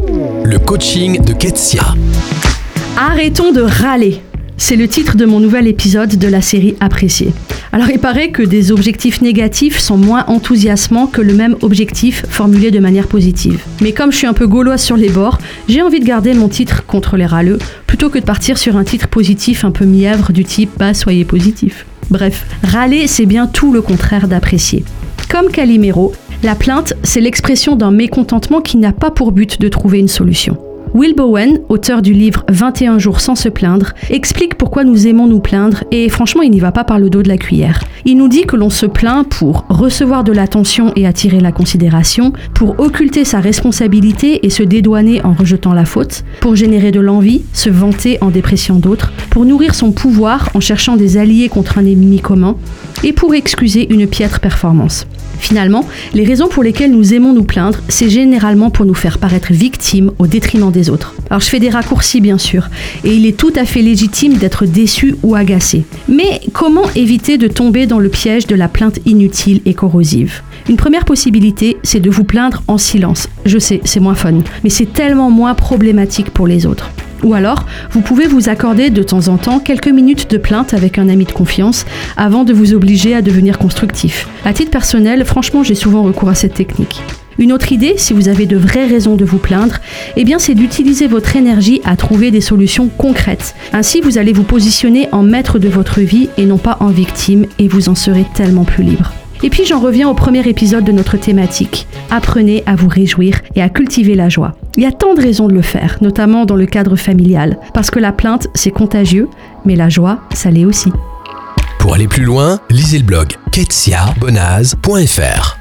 Le coaching de Ketsia. Arrêtons de râler. C'est le titre de mon nouvel épisode de la série Apprécier. Alors il paraît que des objectifs négatifs sont moins enthousiasmants que le même objectif formulé de manière positive. Mais comme je suis un peu gauloise sur les bords, j'ai envie de garder mon titre contre les râleux plutôt que de partir sur un titre positif un peu mièvre du type Bah soyez positif. Bref, râler c'est bien tout le contraire d'apprécier. Comme Calimero, la plainte c'est l'expression d'un mécontentement qui n'a pas pour but de trouver une solution. Will Bowen, auteur du livre 21 jours sans se plaindre, explique pourquoi nous aimons nous plaindre et franchement il n'y va pas par le dos de la cuillère. Il nous dit que l'on se plaint pour recevoir de l'attention et attirer la considération, pour occulter sa responsabilité et se dédouaner en rejetant la faute, pour générer de l'envie, se vanter en dépréciant d'autres, pour nourrir son pouvoir en cherchant des alliés contre un ennemi commun, et pour excuser une piètre performance. Finalement, les raisons pour lesquelles nous aimons nous plaindre, c'est généralement pour nous faire paraître victimes au détriment des autres. Alors je fais des raccourcis bien sûr, et il est tout à fait légitime d'être déçu ou agacé. Mais comment éviter de tomber dans le piège de la plainte inutile et corrosive? Une première possibilité, c'est de vous plaindre en silence. Je sais, c'est moins fun, mais c'est tellement moins problématique pour les autres. Ou alors, vous pouvez vous accorder de temps en temps quelques minutes de plainte avec un ami de confiance avant de vous obliger à devenir constructif. À titre personnel, franchement, j'ai souvent recours à cette technique. Une autre idée, si vous avez de vraies raisons de vous plaindre, eh bien c'est d'utiliser votre énergie à trouver des solutions concrètes. Ainsi, vous allez vous positionner en maître de votre vie et non pas en victime et vous en serez tellement plus libre. Et puis j'en reviens au premier épisode de notre thématique. Apprenez à vous réjouir et à cultiver la joie. Il y a tant de raisons de le faire, notamment dans le cadre familial, parce que la plainte, c'est contagieux, mais la joie, ça l'est aussi. Pour aller plus loin, lisez le blog ketsiabonaz.fr.